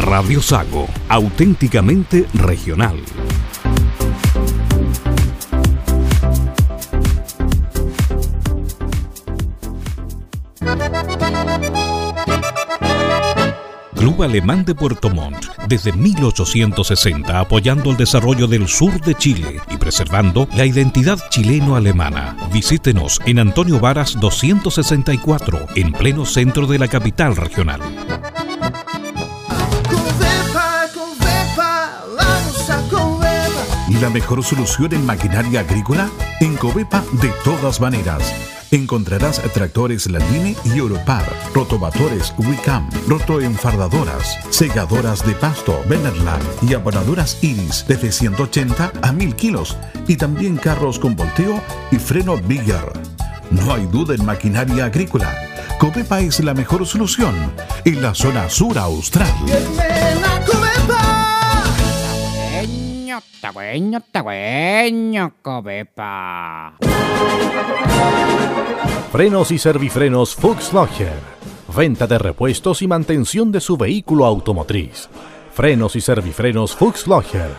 Radio Sago, auténticamente regional. Club Alemán de Puerto Montt, desde 1860 apoyando el desarrollo del sur de Chile y preservando la identidad chileno-alemana. Visítenos en Antonio Varas 264, en pleno centro de la capital regional. ¿La mejor solución en maquinaria agrícola? En Covepa, de todas maneras. Encontrarás tractores Landini y Europar, rotovatores Wicam, rotoenfardadoras, segadoras de pasto Benerland y abonadoras Iris desde 180 a 1000 kilos y también carros con volteo y freno Bigger. No hay duda en maquinaria agrícola. Covepa es la mejor solución en la zona sur austral. Frenos y servifrenos Fuchs Locher. Venta de repuestos y mantención de su vehículo automotriz. Frenos y servifrenos Fuchs Locher.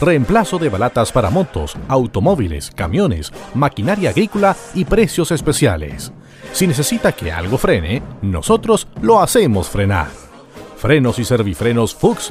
Reemplazo de balatas para motos, automóviles, camiones, maquinaria agrícola y precios especiales. Si necesita que algo frene, nosotros lo hacemos frenar. Frenos y servifrenos Fuchs.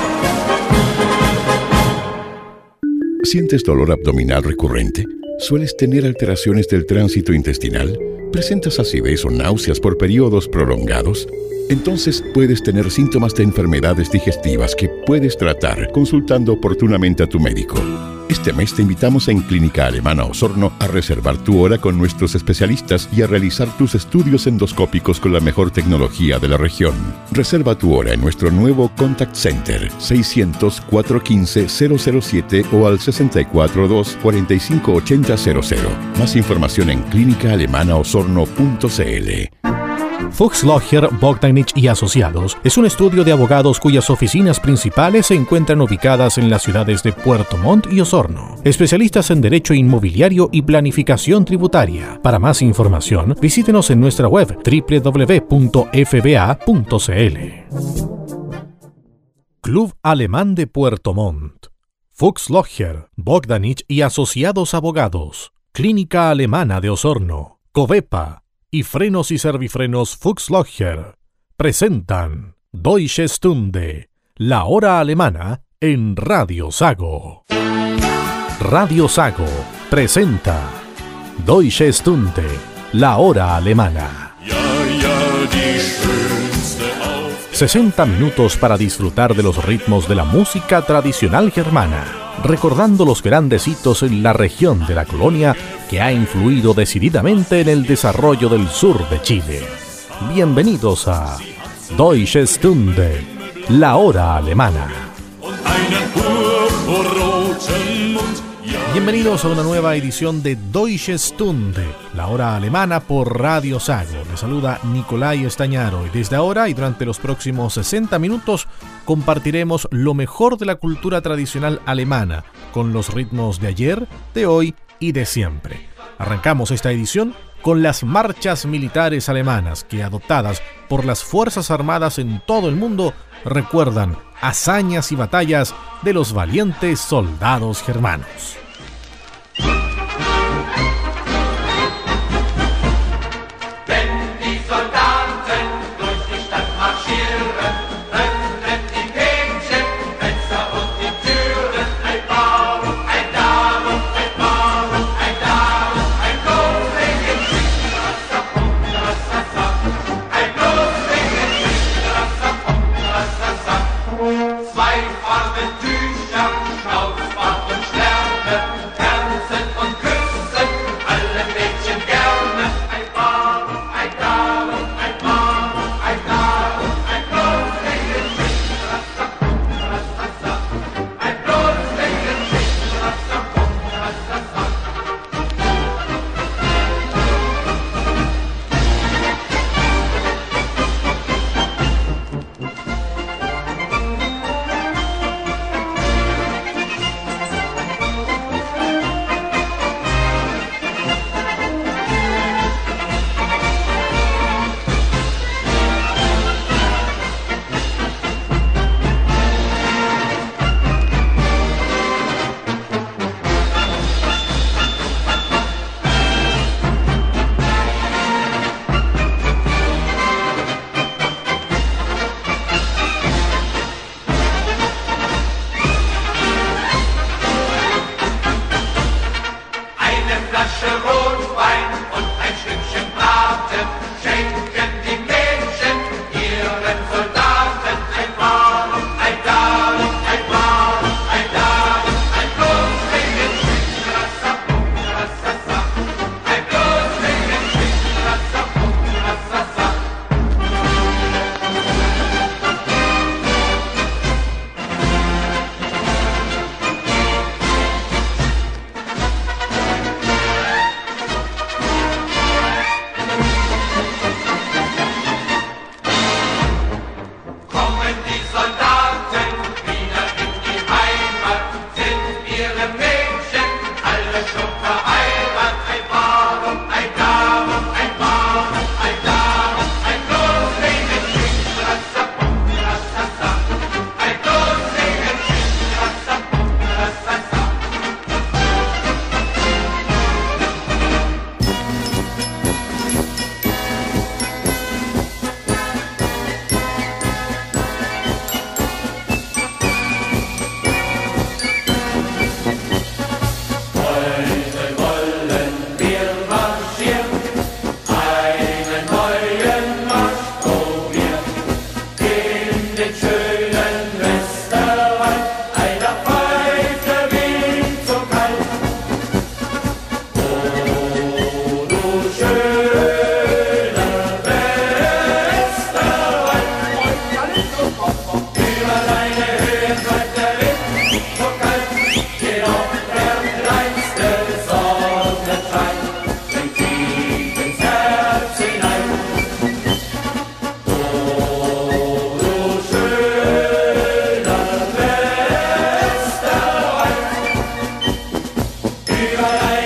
¿Sientes dolor abdominal recurrente? ¿Sueles tener alteraciones del tránsito intestinal? ¿Presentas acidez o náuseas por periodos prolongados? Entonces puedes tener síntomas de enfermedades digestivas que puedes tratar consultando oportunamente a tu médico. Este mes te invitamos en Clínica Alemana Osorno a reservar tu hora con nuestros especialistas y a realizar tus estudios endoscópicos con la mejor tecnología de la región. Reserva tu hora en nuestro nuevo Contact Center 600-415-007 o al 642-458000. Más información en clínicaalemanaosorno.cl. Fuchs Logger, Bogdanich y Asociados es un estudio de abogados cuyas oficinas principales se encuentran ubicadas en las ciudades de Puerto Montt y Osorno. Especialistas en derecho inmobiliario y planificación tributaria. Para más información, visítenos en nuestra web www.fba.cl. Club Alemán de Puerto Montt. Fuchs Logger, Bogdanich y Asociados Abogados. Clínica Alemana de Osorno. Covepa y frenos y servifrenos Fuchslocher presentan Deutsche Stunde, la hora alemana en Radio Sago. Radio Sago presenta Deutsche Stunde, la hora alemana. 60 minutos para disfrutar de los ritmos de la música tradicional germana, recordando los grandes hitos en la región de la colonia que ha influido decididamente en el desarrollo del sur de Chile. Bienvenidos a Deutsche Stunde, la hora alemana. Bienvenidos a una nueva edición de Deutsche Stunde, la hora alemana por Radio Sago. Les saluda Nicolai Estañaro y desde ahora y durante los próximos 60 minutos compartiremos lo mejor de la cultura tradicional alemana con los ritmos de ayer, de hoy y de siempre. Arrancamos esta edición con las marchas militares alemanas que adoptadas por las Fuerzas Armadas en todo el mundo recuerdan hazañas y batallas de los valientes soldados germanos. Überall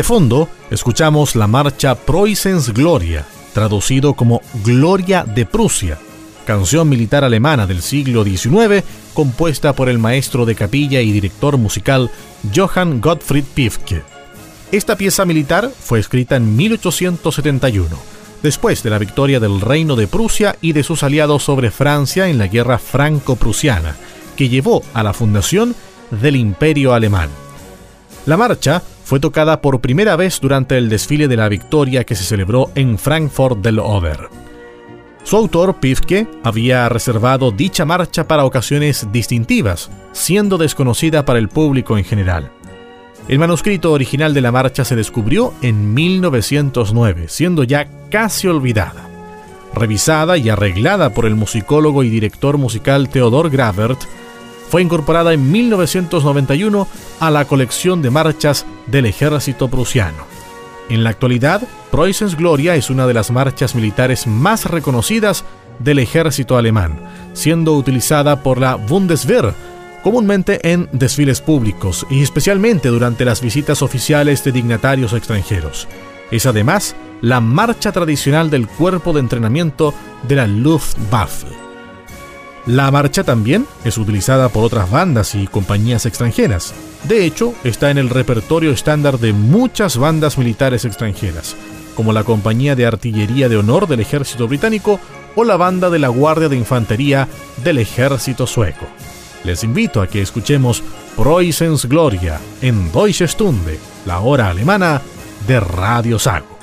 De fondo, escuchamos la marcha Preußens Gloria, traducido como Gloria de Prusia, canción militar alemana del siglo XIX compuesta por el maestro de capilla y director musical Johann Gottfried Pifke. Esta pieza militar fue escrita en 1871, después de la victoria del Reino de Prusia y de sus aliados sobre Francia en la Guerra Franco-Prusiana, que llevó a la fundación del Imperio Alemán. La marcha fue tocada por primera vez durante el desfile de la victoria que se celebró en Frankfurt del Oder. Su autor, Pifke, había reservado dicha marcha para ocasiones distintivas, siendo desconocida para el público en general. El manuscrito original de la marcha se descubrió en 1909, siendo ya casi olvidada. Revisada y arreglada por el musicólogo y director musical Theodor Gravert, fue incorporada en 1991 a la colección de marchas del ejército prusiano. En la actualidad, Preußens Gloria es una de las marchas militares más reconocidas del ejército alemán, siendo utilizada por la Bundeswehr comúnmente en desfiles públicos y especialmente durante las visitas oficiales de dignatarios extranjeros. Es además la marcha tradicional del cuerpo de entrenamiento de la Luftwaffe. La marcha también es utilizada por otras bandas y compañías extranjeras. De hecho, está en el repertorio estándar de muchas bandas militares extranjeras, como la Compañía de Artillería de Honor del Ejército Británico o la Banda de la Guardia de Infantería del Ejército Sueco. Les invito a que escuchemos Preußens Gloria en Deutsche Stunde, la hora alemana de Radio Sago.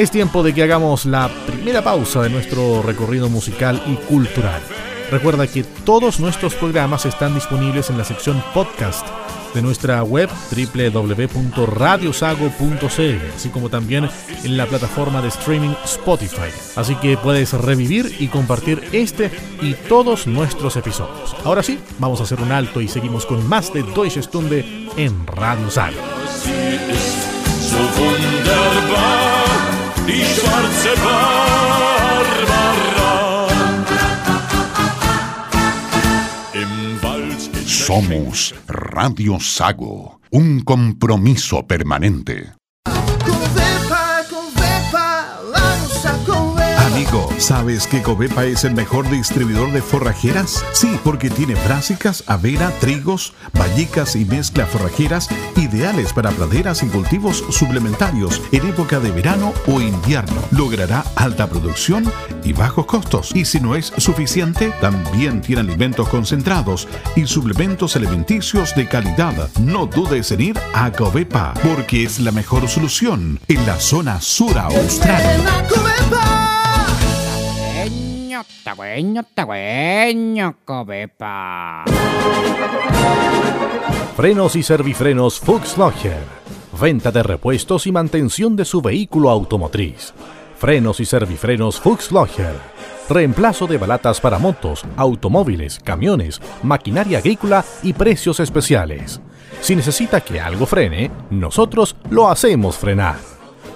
Es tiempo de que hagamos la primera pausa de nuestro recorrido musical y cultural. Recuerda que todos nuestros programas están disponibles en la sección podcast de nuestra web www.radiosago.cl, así como también en la plataforma de streaming Spotify. Así que puedes revivir y compartir este y todos nuestros episodios. Ahora sí, vamos a hacer un alto y seguimos con más de Deutsche Stunde en Radio Sago. Somos Radio Sago, un compromiso permanente. ¿Sabes que Covepa es el mejor distribuidor de forrajeras? Sí, porque tiene brásicas, avena, trigos, vallicas y mezcla forrajeras ideales para praderas y cultivos suplementarios en época de verano o invierno. Logrará alta producción y bajos costos. Y si no es suficiente, también tiene alimentos concentrados y suplementos alimenticios de calidad. No dudes en ir a Covepa, porque es la mejor solución en la zona sur austral. Frenos y servifrenos Fuchs Venta de repuestos y mantención de su vehículo automotriz. Frenos y servifrenos Fuchs Reemplazo de balatas para motos, automóviles, camiones, maquinaria agrícola y precios especiales. Si necesita que algo frene, nosotros lo hacemos frenar.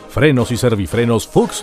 Frenos y servifrenos Fuchs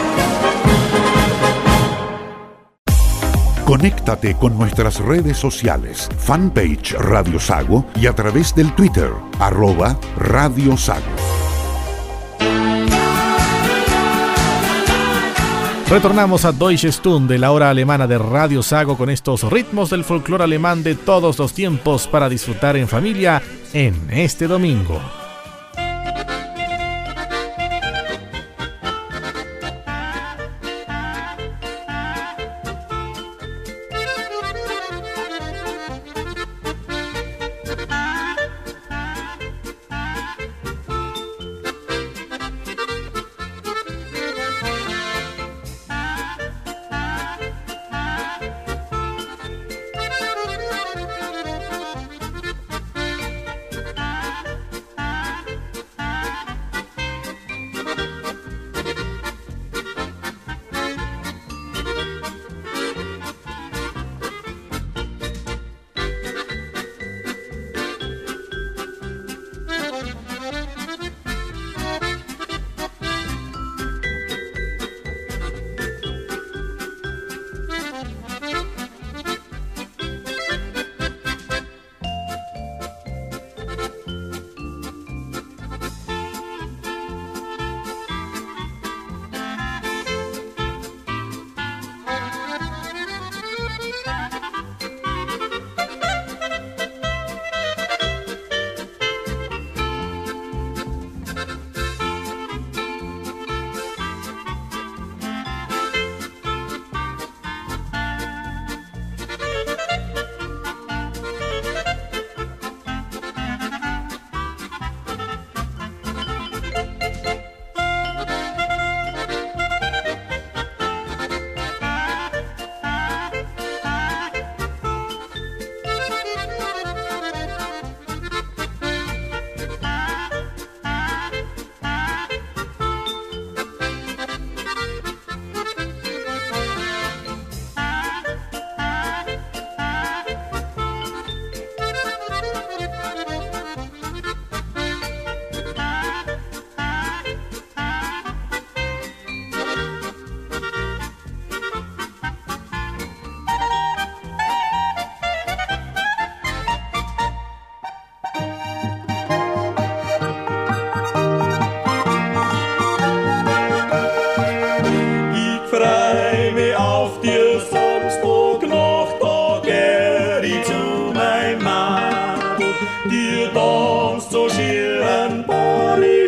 Conéctate con nuestras redes sociales, fanpage Radio Sago y a través del Twitter, arroba Radio Sago. Retornamos a Deutsche Stunde, la hora alemana de Radio Sago, con estos ritmos del folclore alemán de todos los tiempos para disfrutar en familia en este domingo.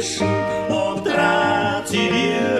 гrzeszów obtraciłem.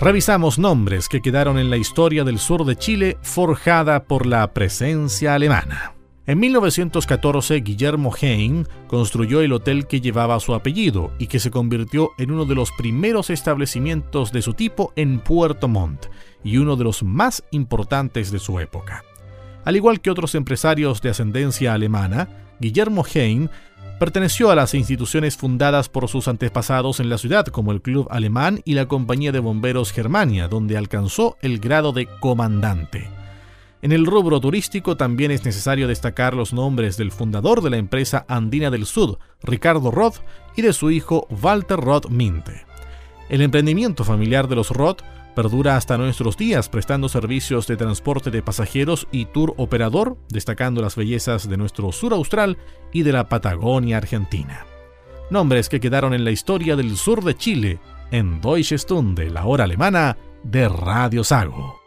Revisamos nombres que quedaron en la historia del sur de Chile forjada por la presencia alemana. En 1914, Guillermo Hein construyó el hotel que llevaba su apellido y que se convirtió en uno de los primeros establecimientos de su tipo en Puerto Montt y uno de los más importantes de su época. Al igual que otros empresarios de ascendencia alemana, Guillermo Hein perteneció a las instituciones fundadas por sus antepasados en la ciudad, como el Club Alemán y la Compañía de Bomberos Germania, donde alcanzó el grado de comandante. En el rubro turístico también es necesario destacar los nombres del fundador de la empresa Andina del Sud, Ricardo Roth, y de su hijo Walter Roth Minte. El emprendimiento familiar de los Roth perdura hasta nuestros días prestando servicios de transporte de pasajeros y tour operador, destacando las bellezas de nuestro sur austral y de la Patagonia argentina. Nombres que quedaron en la historia del sur de Chile en Deutsche Stunde, la hora alemana de Radio Sago.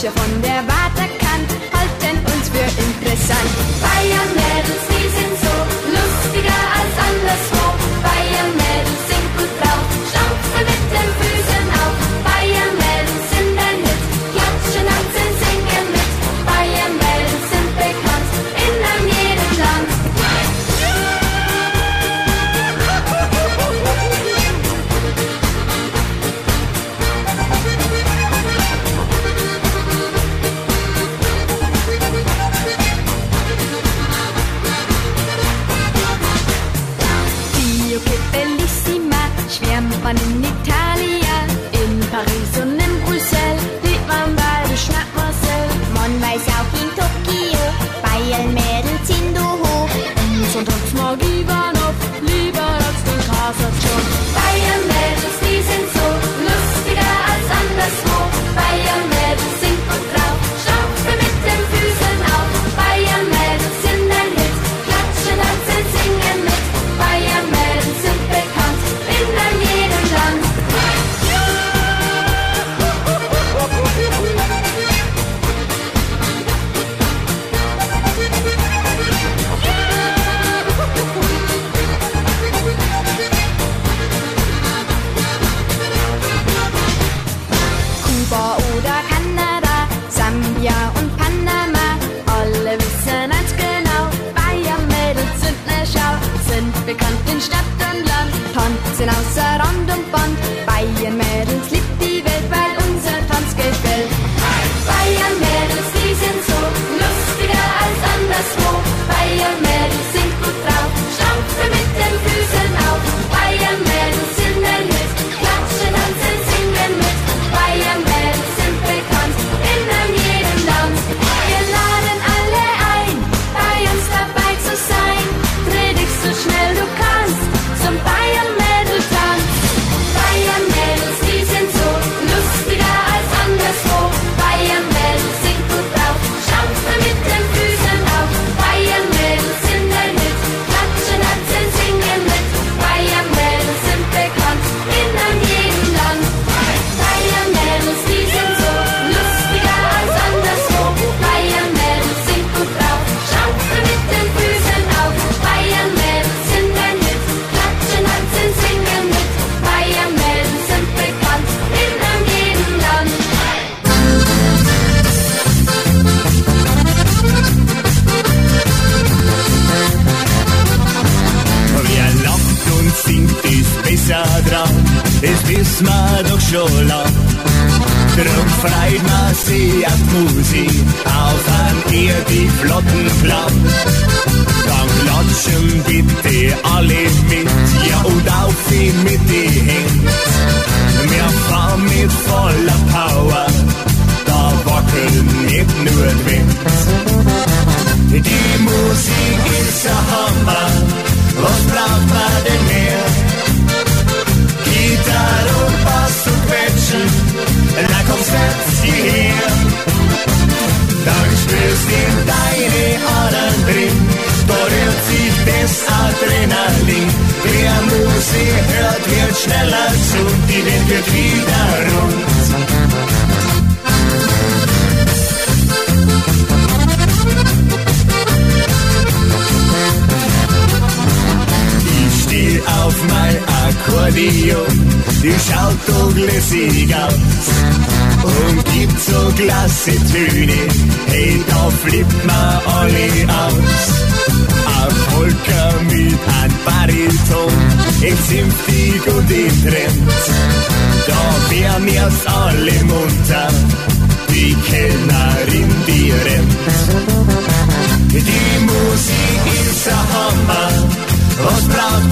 Wäsche von der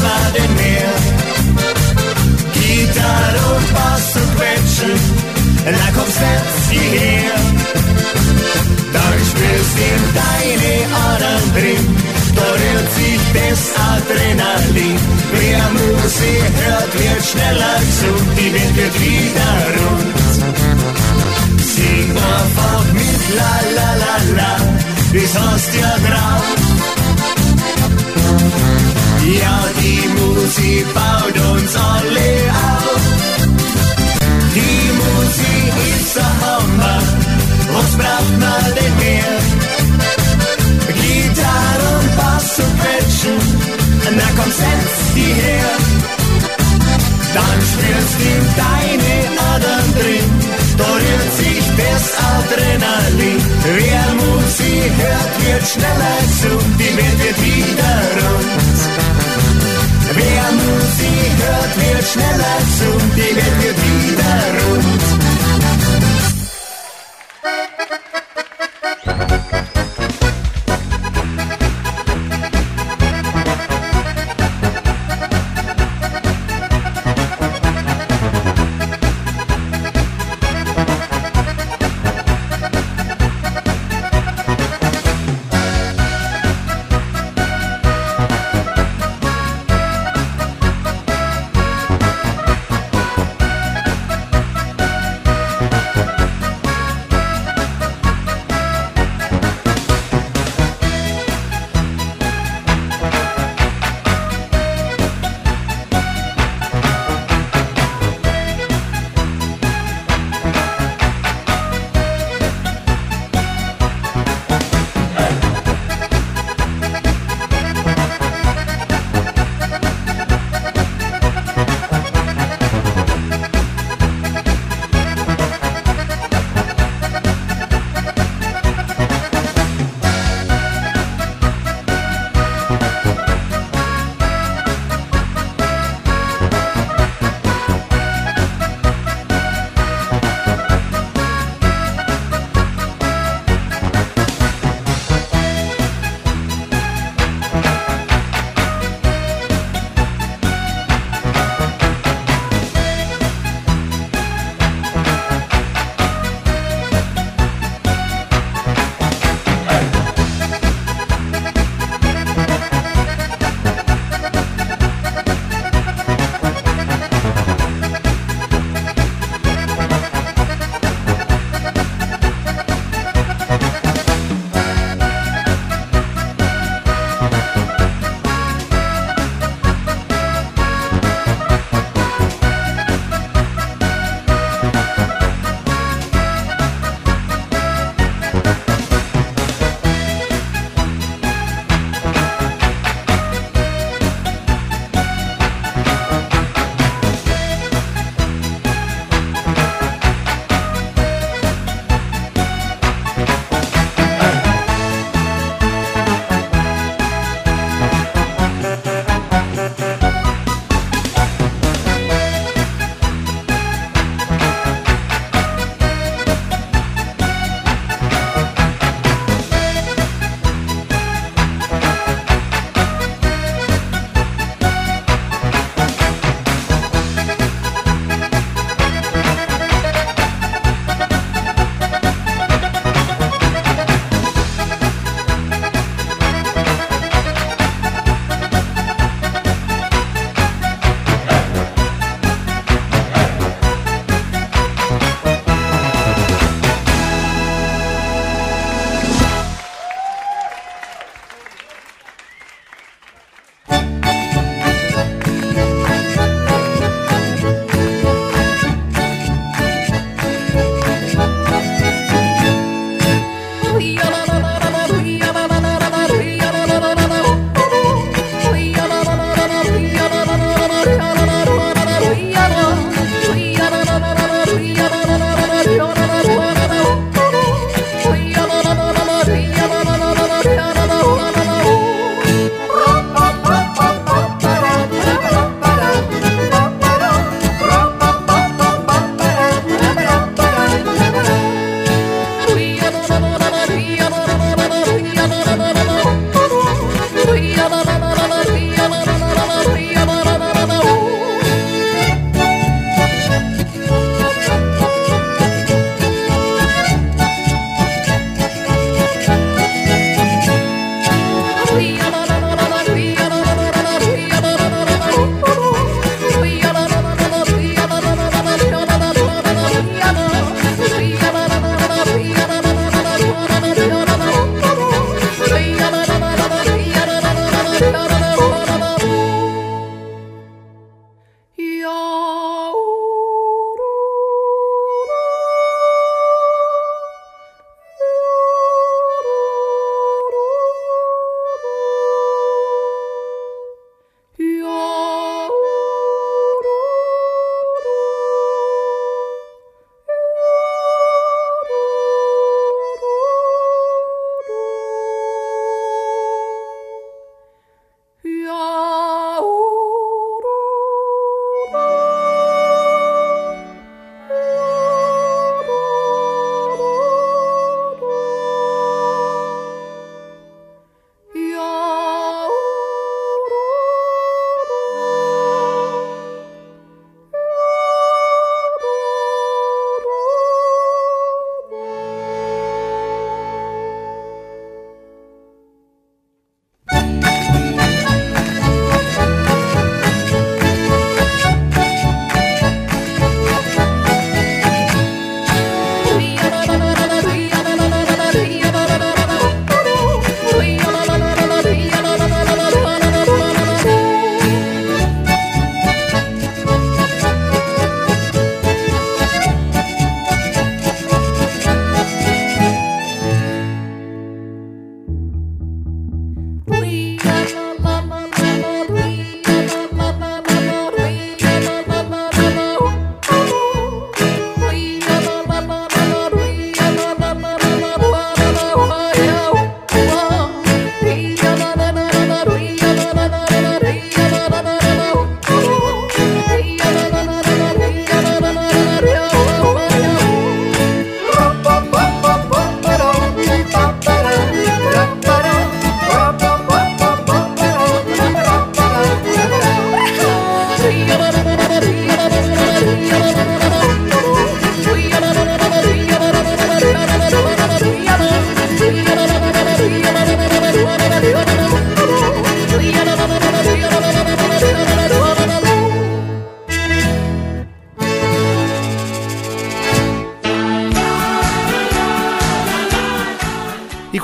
man denn mehr? Gitarre und Bass und Quetschen, na komm, setz dich her. Dann spürst in deine Adern drin, da rührt sich das Adrenalin. Wer Musik hört, wird schneller gesund, die Welt wird wieder rund. Sing einfach mit la la la hast ja drauf. Ja, die Musik baut uns alle auf. Die Musik ist der Hammer, was braucht man denn mehr? Gitarre und Bass und Quetschen, na komm, setz die her. Dann spürst in deine Adern drin, da rührt sich das Adrenalin. Wer Musik hört, wird schneller gesund, die Welt wird wieder rund. Wer Musik hört, wird schneller gesund, die Welt wird wieder rund.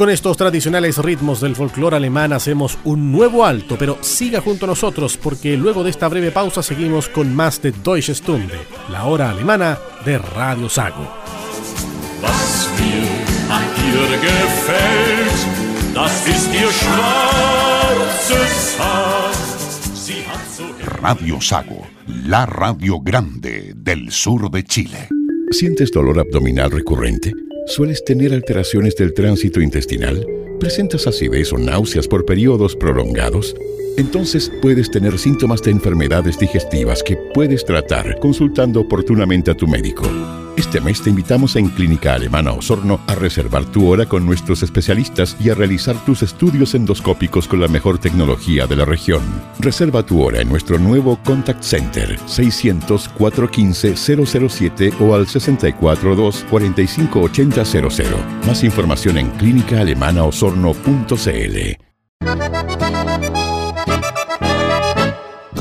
Con estos tradicionales ritmos del folclore alemán hacemos un nuevo alto, pero siga junto a nosotros porque luego de esta breve pausa seguimos con más de Deutsche Stunde, la hora alemana de Radio Sago. Radio Sago, la radio grande del sur de Chile. ¿Sientes dolor abdominal recurrente? ¿Sueles tener alteraciones del tránsito intestinal? ¿Presentas acidez o náuseas por periodos prolongados? Entonces puedes tener síntomas de enfermedades digestivas que puedes tratar consultando oportunamente a tu médico. Este mes te invitamos en Clínica Alemana Osorno a reservar tu hora con nuestros especialistas y a realizar tus estudios endoscópicos con la mejor tecnología de la región. Reserva tu hora en nuestro nuevo Contact Center 600-415-007 o al 642-458000. Más información en clínicaalemanaosorno.cl.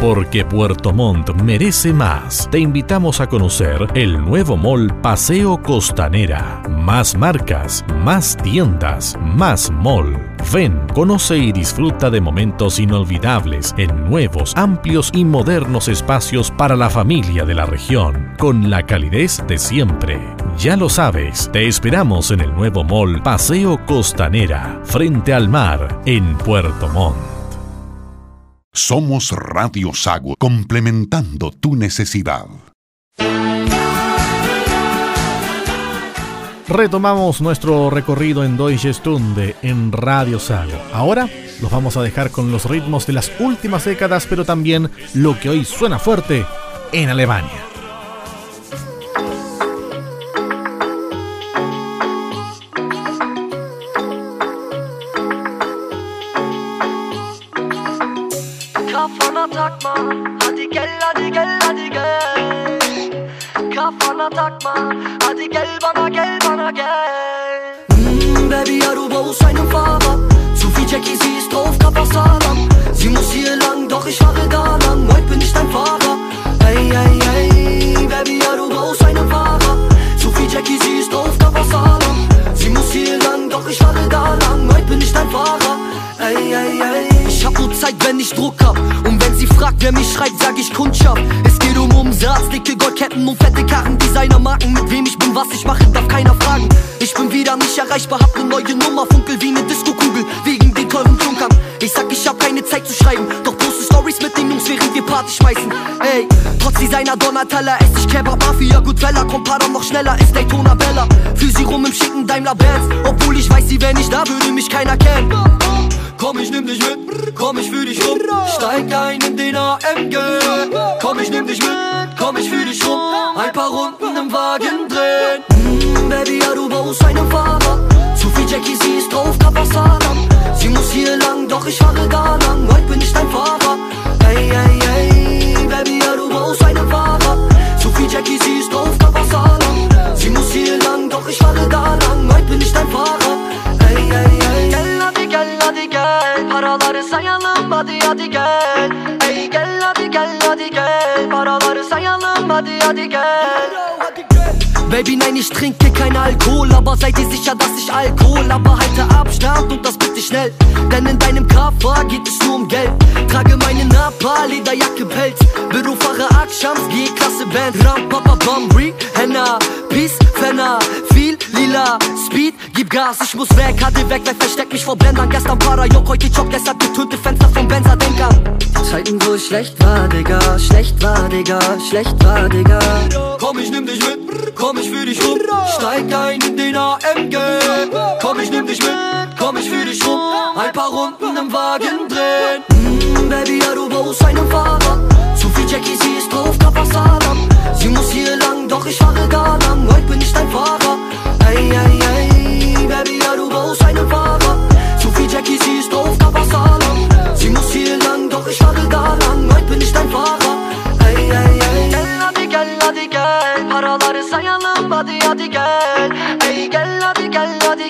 Porque Puerto Montt merece más. Te invitamos a conocer el nuevo mall Paseo Costanera. Más marcas, más tiendas, más mall. Ven, conoce y disfruta de momentos inolvidables en nuevos, amplios y modernos espacios para la familia de la región, con la calidez de siempre. Ya lo sabes, te esperamos en el nuevo mall Paseo Costanera, frente al mar, en Puerto Montt. Somos Radio Sago, complementando tu necesidad. Retomamos nuestro recorrido en Deutsche Stunde en Radio Sago. Ahora los vamos a dejar con los ritmos de las últimas décadas, pero también lo que hoy suena fuerte en Alemania. Takma. Hadi gel hadi gel hadi gel. Kafana takma. Hadi gel bana gel bana gel. Mm, Baby Aruba aus einem Fahrer Zu viel Jackie, sie ist drauf, Kappa Salam Sie muss hier lang, doch ich fahre gar lang Heute bin ich dein Fahrer Hey, hey, hey Baby Aruba aus einem Fahrer Zu viel Jackie, sie ist drauf, Kappa Salam Sie muss hier lang, doch ich fahre gar lang Heute bin ich dein Fahrer Ich hab nur Zeit, wenn ich Druck hab. Und wenn sie fragt, wer mich schreibt, sag ich Kundschaft. Es geht um Umsatz, dicke Goldketten und fette Karren Designermarken, mit wem ich bin, was ich mache, darf keiner fragen. Ich bin wieder nicht erreichbar, hab ne neue Nummer Funkel wie ne Disco-Kugel, wegen den teuren Klunkern Ich sag, ich hab keine Zeit zu schreiben Doch poste Stories mit den Jungs, während wir Party schmeißen. Ey, trotz Designer Donatella Ess ich Kebab, Mafia, Goodfella Kommt Pardon noch schneller, ist Daytona Bella Für sie rum im schicken Daimler Benz Obwohl ich weiß, sie wär nicht da, würde mich keiner kennen Komm, ich nimm dich mit, komm, ich führ dich rum. Steig ein in den AMG. Komm, ich nimm dich mit, komm, ich führ dich rum. Ein paar Runden im Wagen drehen. Mm, Baby, ja, du brauchst einen Fahrer. Zu viel Jackie, sie ist drauf, Kapasalam. Sie muss hier lang, doch ich fahre gar lang. Heute bin ich dein Fahrer. Hey, hey, hey, Baby, ja, du brauchst einen Fahrer. Baby, nein, ich trinke kein Alkohol, aber seid ihr sicher, dass ich Alkohol, aber halte Abstand und das bitte schnell, denn in deinem Koffer geht es nur um Geld. Trage meine Napa, Lederjacke, Pelz, Bürofahrer Akshams, G-Klasse Band, Ram, Papa, Bombri, Henna, Peace, Fenner, viel, Lila, Speed, gib Gas, ich muss weg, hatte weg, weg, versteck mich vor Blendern, gestern Parajok, heute Job, deshalb getönte Fenster vom Benzer, denk an. Zeiten, wo es schlecht war, Digga, schlecht war, Digga, schlecht war, Digga. Komm, ich nimm dich mit, komm, ich führ dich rum. Steig ein in den AMG. Komm, ich nimm dich mit, komm, ich führ dich rum. Ein paar Runden im Wagen drehen. Mm, Baby, ja, du brauchst einen Fahrer. Zu viel Jackie, sie ist drauf, Kapasalam. Sie muss hier lang, doch ich fahre gar lang. Heute bin ich dein Fahrer. Ey, ey, ey, Baby, ja, du brauchst einen Fahrer. Zu viel Jackie, sie ist drauf, Kapasalam. Sie muss hier lang, doch ich fahre gar lang. Heute bin ich dein Fahrer. Gel hadi gel hadi gel. Paraları sayalım hadi hadi gel. Ey gel hadi gel hadi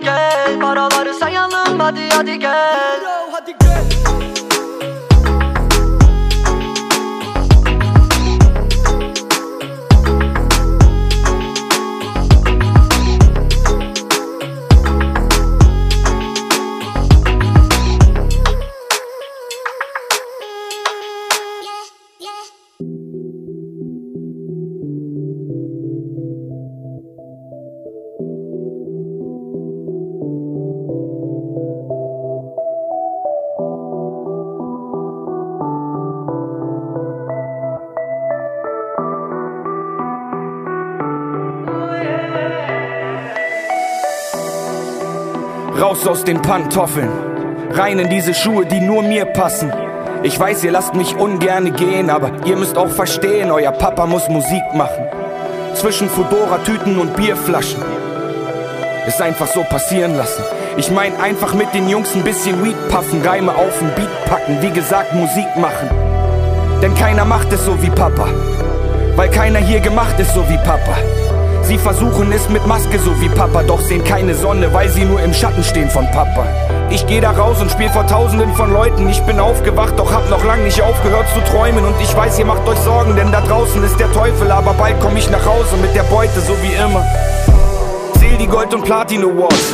Hadi hadi gel Hadi gel Raus aus den Pantoffeln, rein in diese Schuhe, die nur mir passen. Ich weiß, ihr lasst mich ungerne gehen, aber ihr müsst auch verstehen, euer Papa muss Musik machen. Zwischen Fudora-Tüten und Bierflaschen. Ist einfach so passieren lassen. Ich mein einfach mit den Jungs ein bisschen Weed puffen, Reime auf den Beat packen, wie gesagt Musik machen. Denn keiner macht es so wie Papa. Weil keiner hier gemacht ist so wie Papa. Sie versuchen es mit Maske so wie Papa, doch sehen keine Sonne, weil sie nur im Schatten stehen von Papa. Ich geh da raus und spiel vor tausenden von Leuten. Ich bin aufgewacht, doch hab noch lang nicht aufgehört zu träumen. Und ich weiß, ihr macht euch Sorgen, denn da draußen ist der Teufel. Aber bald komm ich nach Hause mit der Beute, so wie immer. Zähl die Gold- und Platin-Awards.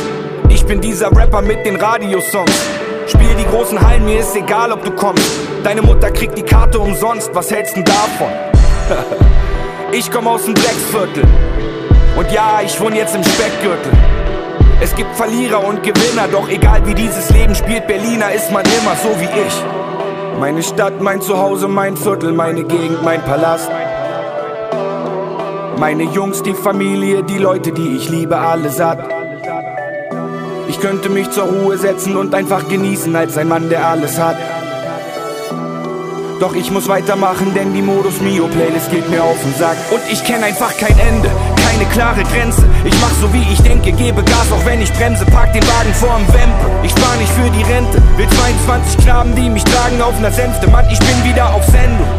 Ich bin dieser Rapper mit den Radiosongs. Spiel die großen Hallen, mir ist egal, ob du kommst. Deine Mutter kriegt die Karte umsonst, was hältst du davon? ich komm aus dem Drecksviertel. Und ja, ich wohne jetzt im Speckgürtel. Es gibt Verlierer und Gewinner, doch egal wie dieses Leben spielt, Berliner ist man immer so wie ich. Meine Stadt, mein Zuhause, mein Viertel, meine Gegend, mein Palast. Meine Jungs, die Familie, die Leute, die ich liebe, alle satt. Ich könnte mich zur Ruhe setzen und einfach genießen als ein Mann, der alles hat. Doch ich muss weitermachen, denn die Modus Mio Playlist geht mir auf den Sack. Und ich kenne einfach kein Ende, keine klare Grenze. Ich mach so wie ich denke, gebe Gas, auch wenn ich bremse, park den Wagen vorm Wempe. Ich spar nicht für die Rente, will 22 Knaben, die mich tragen auf ner Sänfte. Mann, ich bin wieder auf Sendung.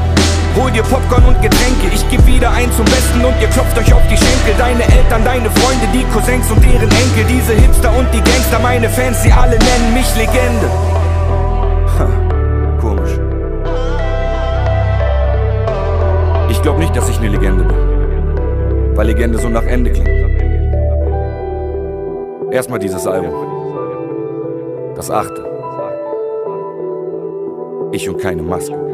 Hol dir Popcorn und Getränke, ich geb wieder ein zum Besten und ihr klopft euch auf die Schenkel. Deine Eltern, deine Freunde, die Cousins und deren Enkel, diese Hipster und die Gangster, meine Fans, sie alle nennen mich Legende. Weil Legende so nach Ende klingt. Erstmal dieses Album. Das achte. Ich und keine Maske.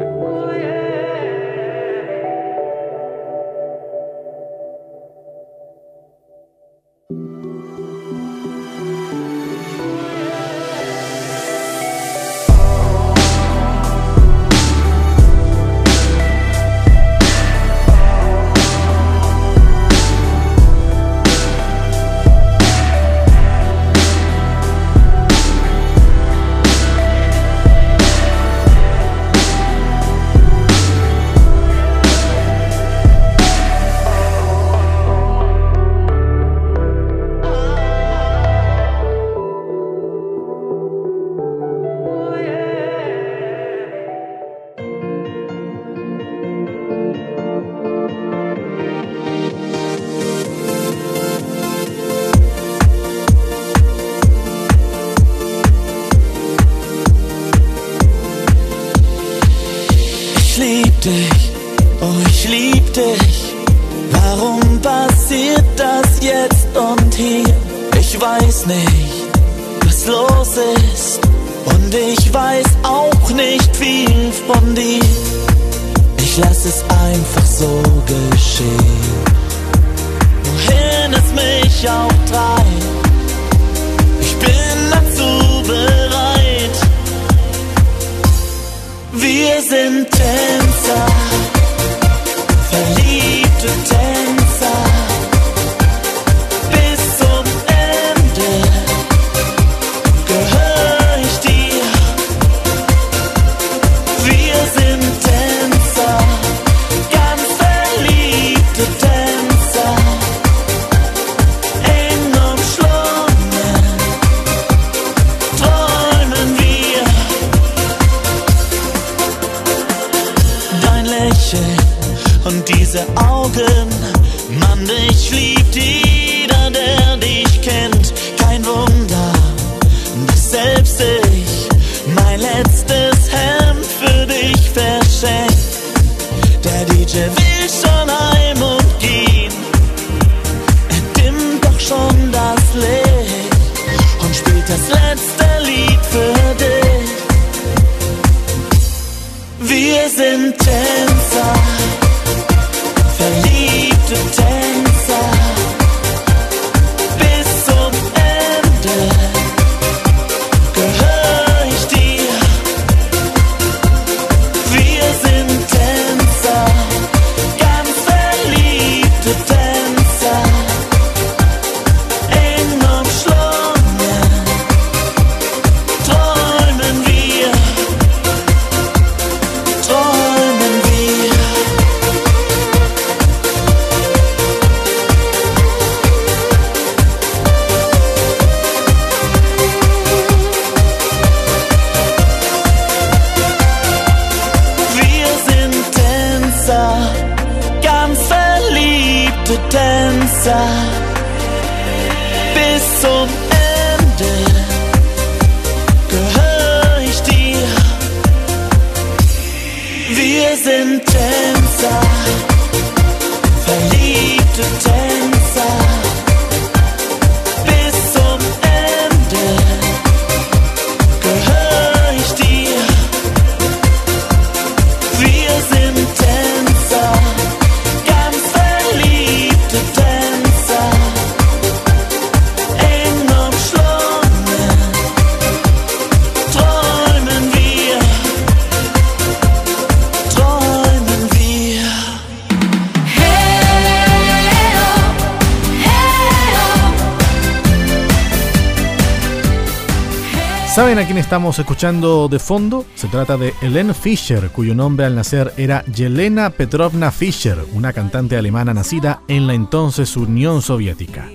¿Saben a quién estamos escuchando de fondo? Se trata de Helene Fischer, cuyo nombre al nacer era Yelena Petrovna Fischer, una cantante alemana nacida en la entonces Unión Soviética.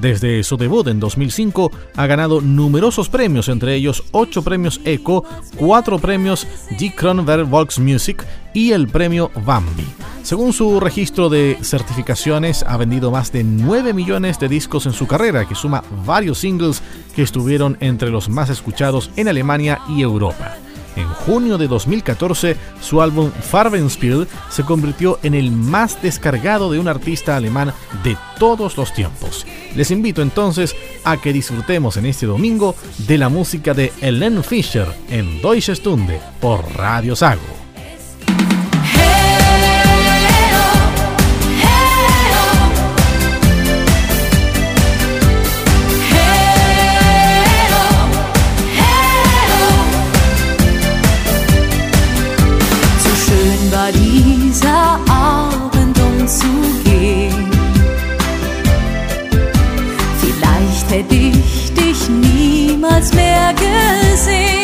Desde su debut en 2005 ha ganado numerosos premios, entre ellos 8 premios ECO, 4 premios Die Kronberg Volksmusik y el premio Bambi. Según su registro de certificaciones, ha vendido más de 9 millones de discos en su carrera, que suma varios singles que estuvieron entre los más escuchados en Alemania y Europa. En junio de 2014, su álbum Farbenspiel se convirtió en el más descargado de un artista alemán de todos los tiempos. Les invito entonces a que disfrutemos en este domingo de la música de Helen Fischer en Deutsche Stunde por Radio Sago. Niemals mehr gesehen.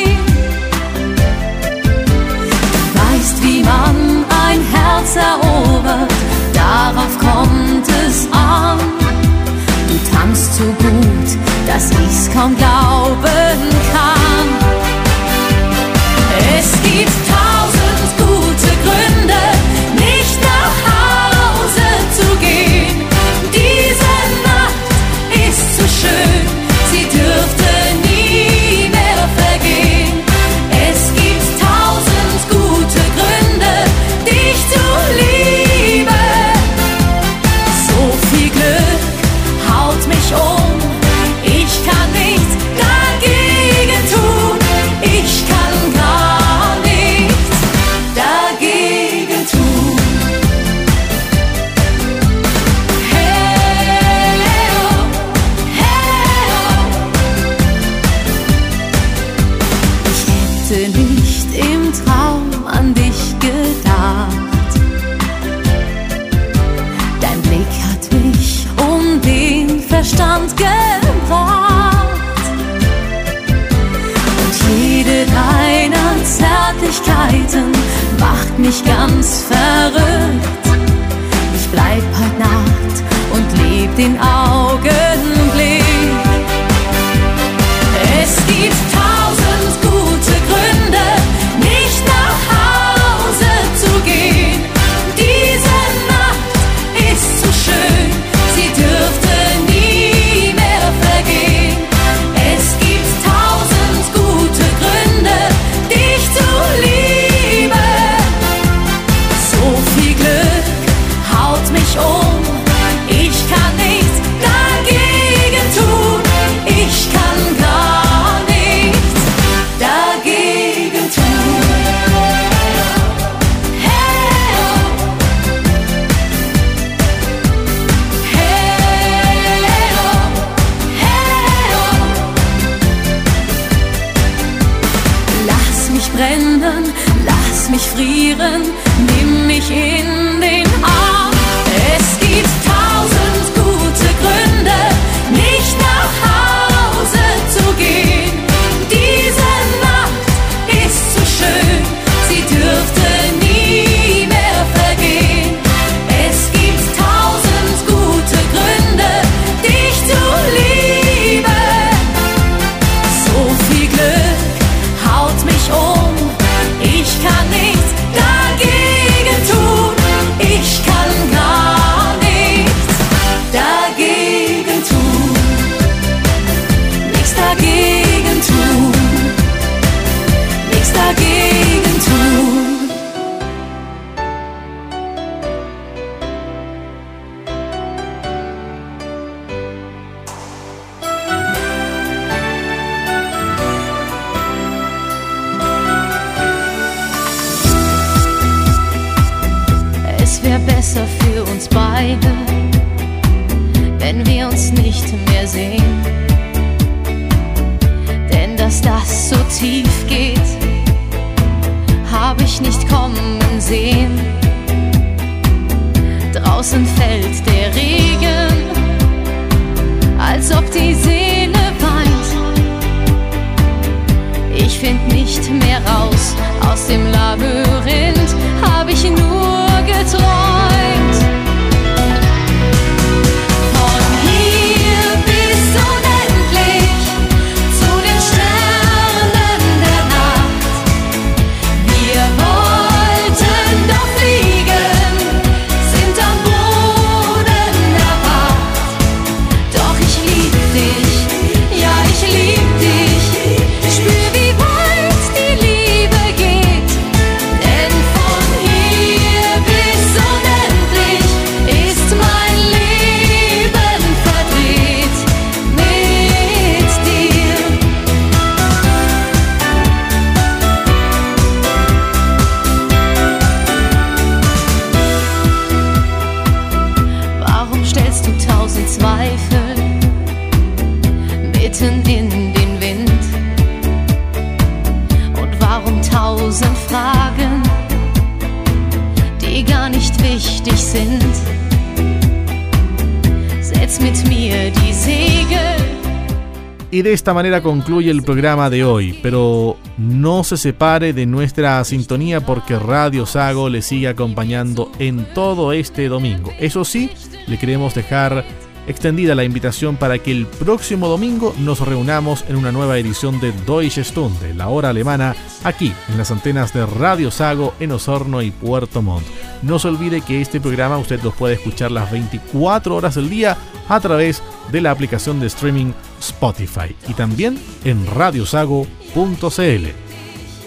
Esta manera concluye el programa de hoy, pero no se separe de nuestra sintonía porque Radio Sago le sigue acompañando en todo este domingo. Eso sí, le queremos dejar extendida la invitación para que el próximo domingo nos reunamos en una nueva edición de Deutsche Stunde, la hora alemana, aquí en las antenas de Radio Sago en Osorno y Puerto Montt. No se olvide que este programa usted lo puede escuchar las 24 horas del día a través de la aplicación de streaming Spotify y también en radiosago.cl.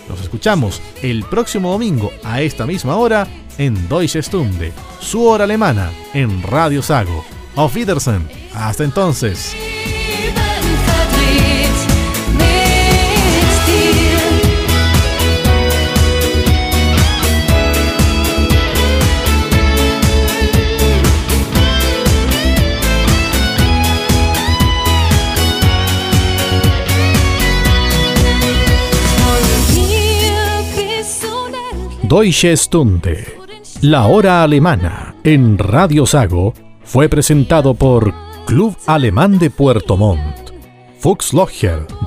Nos escuchamos el próximo domingo a esta misma hora en Deutsche Stunde, su hora alemana en Radio Sago. Auf Wiedersehen. Hasta entonces. Deutsche Stunde, la hora alemana, en Radio Sago fue presentado por Club Alemán de Puerto Montt, Fuchs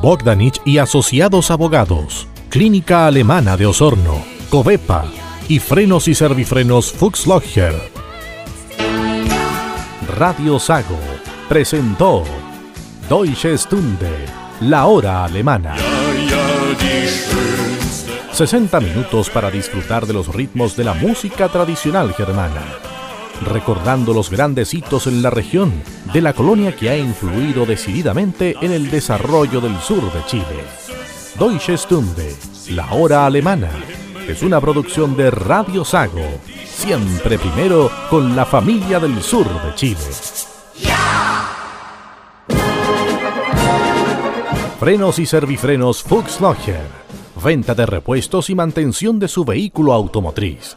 Bogdanich y Asociados Abogados, Clínica Alemana de Osorno, Covepa y Frenos y Servifrenos Fuchs Logger. Radio Sago presentó Deutsche Stunde, la hora alemana. 60 minutos para disfrutar de los ritmos de la música tradicional germana recordando los grandes hitos en la región de la colonia que ha influido decididamente en el desarrollo del sur de Chile. Deutsche Stunde, la hora alemana, es una producción de Radio Sago, siempre primero con la familia del sur de Chile. Frenos y servifrenos Fuchs Venta de repuestos y mantención de su vehículo automotriz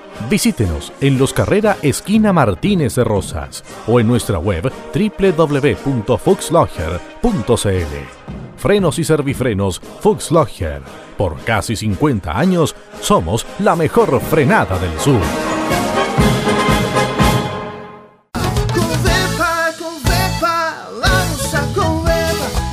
Visítenos en Los Carrera Esquina Martínez de Rosas o en nuestra web www.fuxlogger.cl. Frenos y servifrenos Fuxlogger. Por casi 50 años somos la mejor frenada del sur.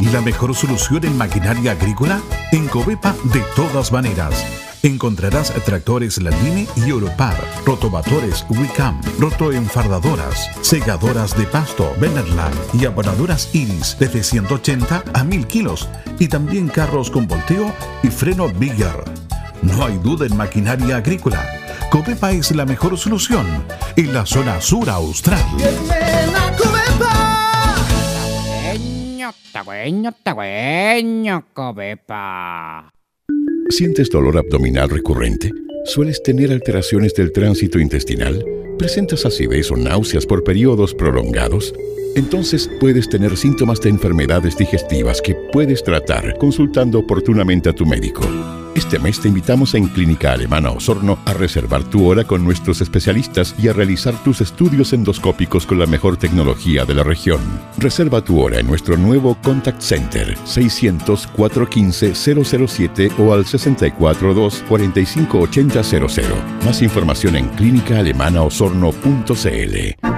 ¿Y la mejor solución en maquinaria agrícola? En Covepa de todas maneras Encontrarás tractores Landini y Europar, rotovatores Wicam, rotoenfardadoras, segadoras de pasto Benerland y abonadoras Iris desde 180 a 1000 kilos y también carros con volteo y freno Bigger. No hay duda en maquinaria agrícola Copepa es la mejor solución en la zona sur austral. ¿Sientes dolor abdominal recurrente? ¿Sueles tener alteraciones del tránsito intestinal? ¿Presentas acidez o náuseas por periodos prolongados? Entonces puedes tener síntomas de enfermedades digestivas que puedes tratar consultando oportunamente a tu médico. Este mes te invitamos en Clínica Alemana Osorno a reservar tu hora con nuestros especialistas y a realizar tus estudios endoscópicos con la mejor tecnología de la región. Reserva tu hora en nuestro nuevo Contact Center 600-415-007 o al 642-458000. Más información en clínicaalemanaosorno.cl.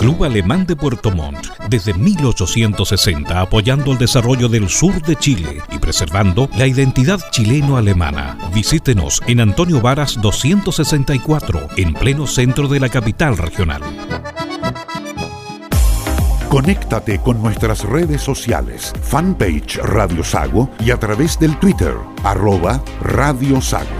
Club Alemán de Puerto Montt, desde 1860 apoyando el desarrollo del sur de Chile y preservando la identidad chileno-alemana. Visítenos en Antonio Varas 264, en pleno centro de la capital regional. Conéctate con nuestras redes sociales, fanpage Radio Sago y a través del Twitter, arroba Radio Sago.